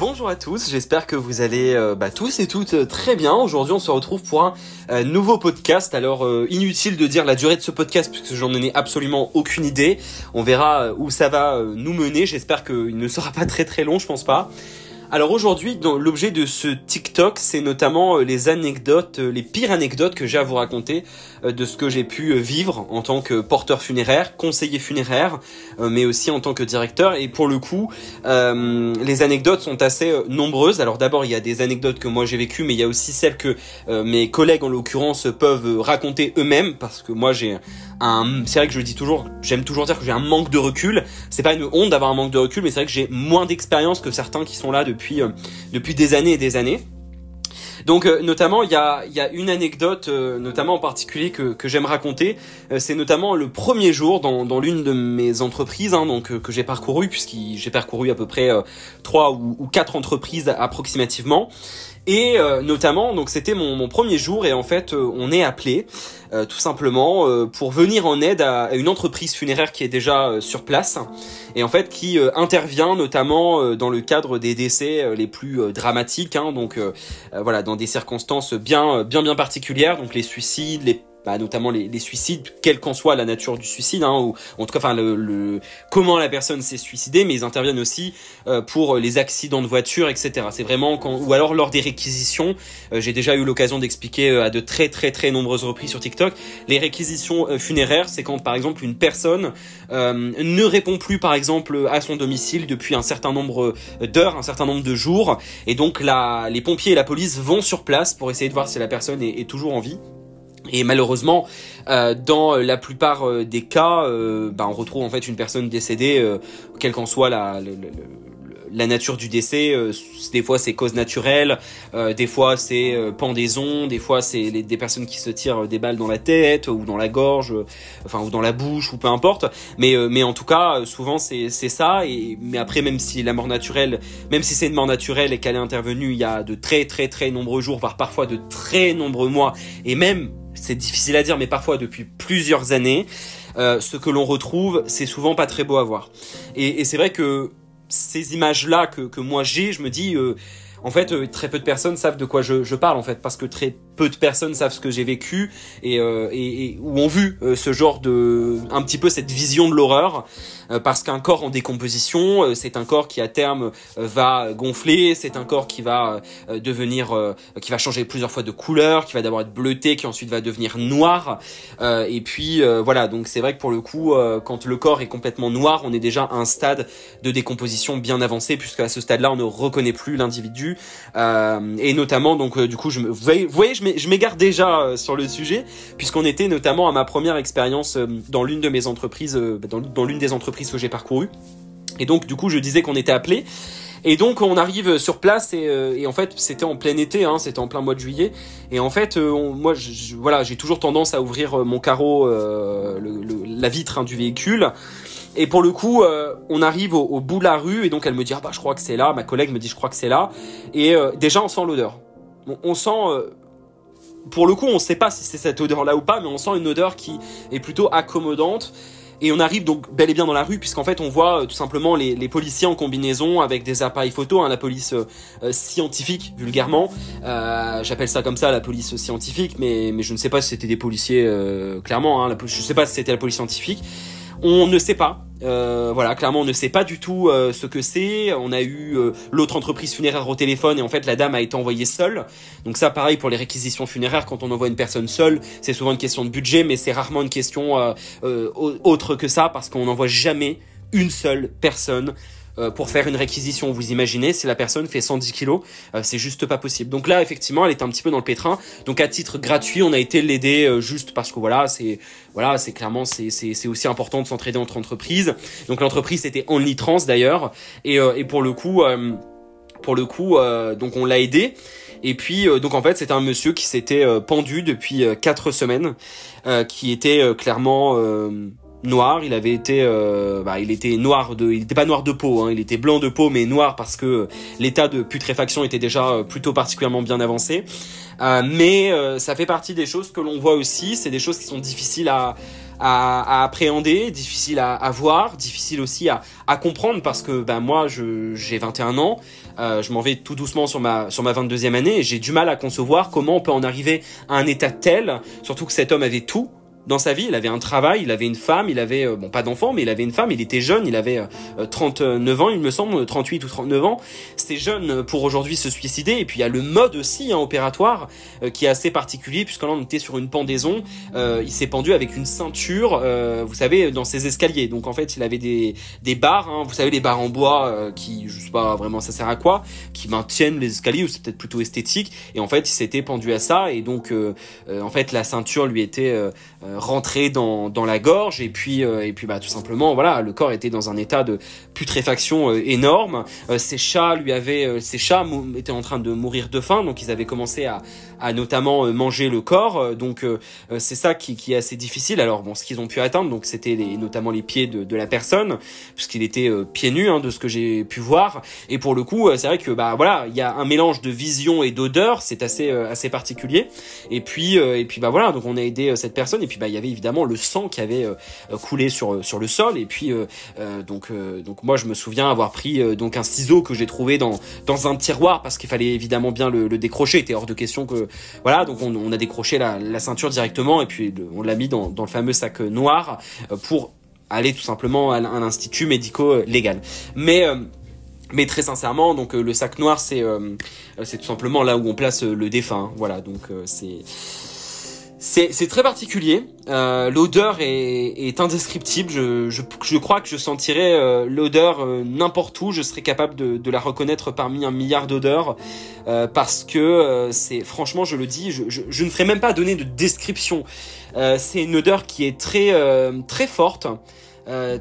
Bonjour à tous, j'espère que vous allez euh, bah, tous et toutes euh, très bien. Aujourd'hui on se retrouve pour un euh, nouveau podcast. Alors inutile de dire la durée de ce podcast puisque j'en ai absolument aucune idée. On verra où ça va nous mener. J'espère qu'il ne sera pas très très long, je pense pas. Alors aujourd'hui, l'objet de ce TikTok, c'est notamment euh, les anecdotes, euh, les pires anecdotes que j'ai à vous raconter euh, de ce que j'ai pu vivre en tant que porteur funéraire, conseiller funéraire, mais aussi en tant que directeur. Et pour le coup, les anecdotes sont assez nombreuses. Alors d'abord, il y a des anecdotes que moi j'ai vécues, mais il y a aussi celles que mes collègues en l'occurrence peuvent raconter eux-mêmes, parce que moi j'ai un, c'est vrai que je le dis toujours, j'aime toujours dire que j'ai un manque de recul. C'est pas une honte d'avoir un manque de recul, mais c'est vrai que j'ai moins d'expérience que certains qui sont là depuis, euh, depuis des années et des années. Donc euh, notamment il y a, une anecdote euh, notamment en particulier que, j'aime raconter. c'est notamment le premier jour dans, l'une de mes entreprises hein, donc que j'ai parcouru puisque j'ai parcouru à peu près trois ou quatre entreprises approximativement. Et euh, notamment, donc c'était mon, mon, premier jour et en fait euh, on est appelé euh, tout simplement pour venir en aide à, une entreprise funéraire qui est déjà sur place et en fait qui intervient notamment dans le cadre des décès les plus dramatiques, hein, donc voilà dans des circonstances bien bien bien particulières, donc les suicides, les bah, notamment les, les, suicides, quelle qu'en soit la nature du suicide, hein, ou en tout cas, enfin, comment la personne s'est suicidée, mais ils interviennent aussi euh, pour les accidents de voiture, etc. C'est vraiment ou alors lors des réquisitions. Euh, j'ai déjà eu l'occasion d'expliquer euh, à de très très très nombreuses reprises sur TikTok. Les réquisitions funéraires, c'est quand par exemple une personne ne répond plus, par exemple, à son domicile depuis un certain nombre d'heures, un certain nombre de jours, et donc la, les pompiers et la police vont sur place pour essayer de voir si la personne est, est toujours en vie. Et malheureusement, euh, dans la plupart euh, des cas, euh, bah, on retrouve en fait une personne décédée, euh, quelle qu'en soit la, la, nature du décès. des fois, c'est cause naturelle, des fois, c'est pendaison, des fois, c'est des personnes qui se tirent des balles dans la tête ou dans la gorge, enfin ou dans la bouche ou peu importe. Mais mais en tout cas, souvent c'est c'est ça. Et mais après, même si la mort naturelle, même si c'est une mort naturelle et qu'elle est intervenue il y a de très très très nombreux jours, voire parfois de très nombreux mois, et même c'est difficile à dire, mais parfois depuis plusieurs années, euh, ce que l'on retrouve, c'est souvent pas très beau à voir. Et, c'est vrai que ces images-là que, que moi j'ai, je me dis, euh, en fait, euh, très peu de personnes savent de quoi je, je, parle, en fait, parce que très peu de personnes savent ce que j'ai vécu et, euh, et, et, ou ont vu euh, ce genre de, un petit peu cette vision de l'horreur, parce qu'un corps en décomposition, c'est un corps qui à terme va gonfler, c'est un corps qui va devenir, qui va changer plusieurs fois de couleur, qui va d'abord être bleuté, qui ensuite va devenir noir, et puis voilà, donc c'est vrai que pour le coup, quand le corps est complètement noir, on est déjà à un stade de décomposition bien avancé, puisque à ce stade-là, on ne reconnaît plus l'individu euh, et notamment donc euh, du coup je vous voyez, je m'égare déjà euh, sur le sujet puisqu'on était notamment à ma première expérience dans l'une de mes entreprises dans, dans l'une des entreprises que j'ai parcourues et donc du coup je disais qu'on était appelé et donc on arrive sur place et, en fait c'était en plein été, hein, c'était en plein mois de juillet. Et en fait moi voilà j'ai toujours tendance à ouvrir mon carreau, la vitre hein, du véhicule. Et pour le coup, euh, on arrive au, bout de la rue et donc elle me dit ah bah je crois que c'est là. Ma collègue me dit je crois que c'est là. Et euh, déjà on sent l'odeur. On, sent, euh, pour le coup, on sait pas si c'est cette odeur là ou pas, mais on sent une odeur qui est plutôt accommodante. Et on arrive donc bel et bien dans la rue puisqu'en fait on voit tout simplement les, policiers en combinaison avec des appareils photo, hein, la police scientifique vulgairement. J'appelle ça comme ça la police scientifique, mais, je ne sais pas si c'était des policiers clairement. Hein, je ne sais pas si c'était la police scientifique. On ne sait pas. Euh, voilà, clairement, on ne sait pas du tout euh, ce que c'est. On a eu euh, l'autre entreprise funéraire au téléphone et en fait, la dame a été envoyée seule. Donc ça, pareil pour les réquisitions funéraires, quand on envoie une personne seule, c'est souvent une question de budget, mais c'est rarement une question autre que ça parce qu'on n'envoie jamais une seule personne euh, pour faire une réquisition. Vous imaginez, si la personne fait 110 kilos, euh, c'est juste pas possible. Donc là, effectivement, elle est un petit peu dans le pétrin. Donc à titre gratuit, on a été l'aider euh, juste parce que voilà, c'est voilà, c'est clairement c'est c'est aussi important de s'entraider entre entreprises. Donc l'entreprise c'était Trans d'ailleurs et et pour le coup pour le coup donc on l'a aidé. Et puis donc en fait c'était un monsieur qui s'était pendu depuis quatre semaines, qui était clairement noir. Il avait été, euh, bah, il était noir de, il était pas noir de peau, hein, il était blanc de peau, mais noir parce que l'état de putréfaction était déjà euh, plutôt particulièrement bien avancé. Euh, mais ça fait partie des choses que l'on voit aussi. C'est des choses qui sont difficiles à à, appréhender, difficile à, à, voir, difficile aussi à, à comprendre parce que ben moi j'ai 21 ans, euh, je m'en vais tout doucement sur ma sur ma 22e année et j'ai du mal à concevoir comment on peut en arriver à un état tel, surtout que cet homme avait tout, dans sa vie. Il avait un travail, il avait une femme, il avait, euh, bon, pas d'enfant, mais il avait une femme, il était jeune, il avait 39 euh, ans, il me semble, 38 ou 39 ans. C'est jeune pour aujourd'hui se suicider. Et puis il y a le mode aussi hein, opératoire euh, qui est assez particulier, puisque là on était sur une pendaison. il s'est pendu avec une ceinture, vous savez, dans ses escaliers. Donc en fait, il avait des, des barres, hein, vous savez, les barres en bois qui, je sais pas vraiment ça sert à quoi, qui maintiennent les escaliers, ou c'est peut-être plutôt esthétique. Et en fait, il s'était pendu à ça. Et donc, en fait, la ceinture lui était rentrer dans, dans la gorge. Et puis euh, et puis bah tout simplement voilà le corps était dans un état de putréfaction euh, énorme. Euh, ses chats lui avaient ses chats étaient en train de mourir de faim. Donc ils avaient commencé à, à notamment manger le corps. Donc c'est ça qui, qui est assez difficile. Alors bon ce qu'ils ont pu atteindre donc c'était notamment les pieds de, de la personne puisqu'il était pieds nus hein, de ce que j'ai pu voir. Et pour le coup c'est vrai que bah voilà il y a un mélange de vision et d'odeur. C'est assez assez particulier. Et puis et puis bah voilà. Donc on a aidé cette personne. Et puis bah il y avait évidemment le sang qui avait euh, coulé sur euh, sur le sol et puis euh, donc donc moi je me souviens avoir pris donc un ciseau que j'ai trouvé dans dans un tiroir parce qu'il fallait évidemment bien le, décrocher il était hors de question que voilà donc on, a décroché la, la, ceinture directement et puis on l'a mis dans, dans le fameux sac noir pour aller tout simplement à un institut médico-légal. Mais mais très sincèrement, donc le sac noir, c'est c'est tout simplement là où on place le défunt. Voilà, donc c'est c'est très particulier. Euh, l'odeur est, indescriptible. Je, crois que je sentirais euh, l'odeur euh, n'importe où. Je serais capable de, la reconnaître parmi un milliard d'odeurs parce que c'est franchement, je le dis, je, je, ne ferai même pas donner de description. c'est une odeur qui est très très forte,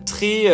très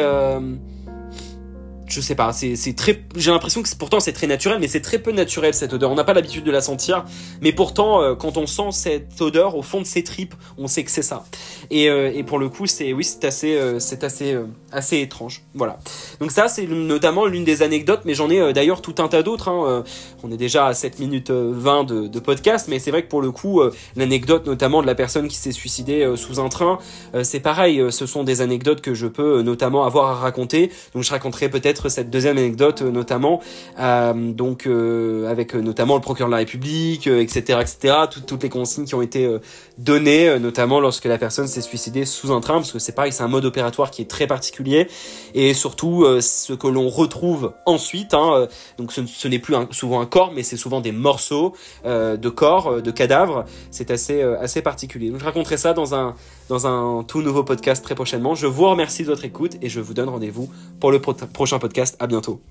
je sais pas, c'est très, j'ai l'impression que pourtant c'est très naturel, mais c'est très peu naturel cette odeur. On n'a pas l'habitude de la sentir, mais pourtant euh, quand on sent cette odeur au fond de ses tripes, on sait que c'est ça. Et, euh, pour le coup, c'est oui, c'est assez, euh, c'est assez, assez étrange. Voilà. Donc ça, c'est notamment l'une des anecdotes, mais j'en ai d'ailleurs tout un tas d'autres. Hein. on est déjà à 7 minutes 20 de, de podcast, mais c'est vrai que pour le coup, l'anecdote notamment de la personne qui s'est suicidée sous un train, c'est pareil. ce sont des anecdotes que je peux notamment avoir à raconter. Donc je raconterai peut-être cette deuxième anecdote euh, notamment, euh, donc euh, avec notamment le procureur de la République, etc., etc. toutes les consignes qui ont été données, notamment lorsque la personne s'est suicidée sous un train, parce que c'est pareil, c'est un mode opératoire qui est très particulier, et surtout ce que l'on retrouve ensuite. Hein, donc ce, n'est plus souvent un corps, mais c'est souvent des morceaux de corps, de cadavres. C'est assez assez particulier. Je raconterai ça dans un dans un tout nouveau podcast très prochainement. Je vous remercie de votre écoute et je vous donne rendez-vous pour le prochain podcast. À bientôt.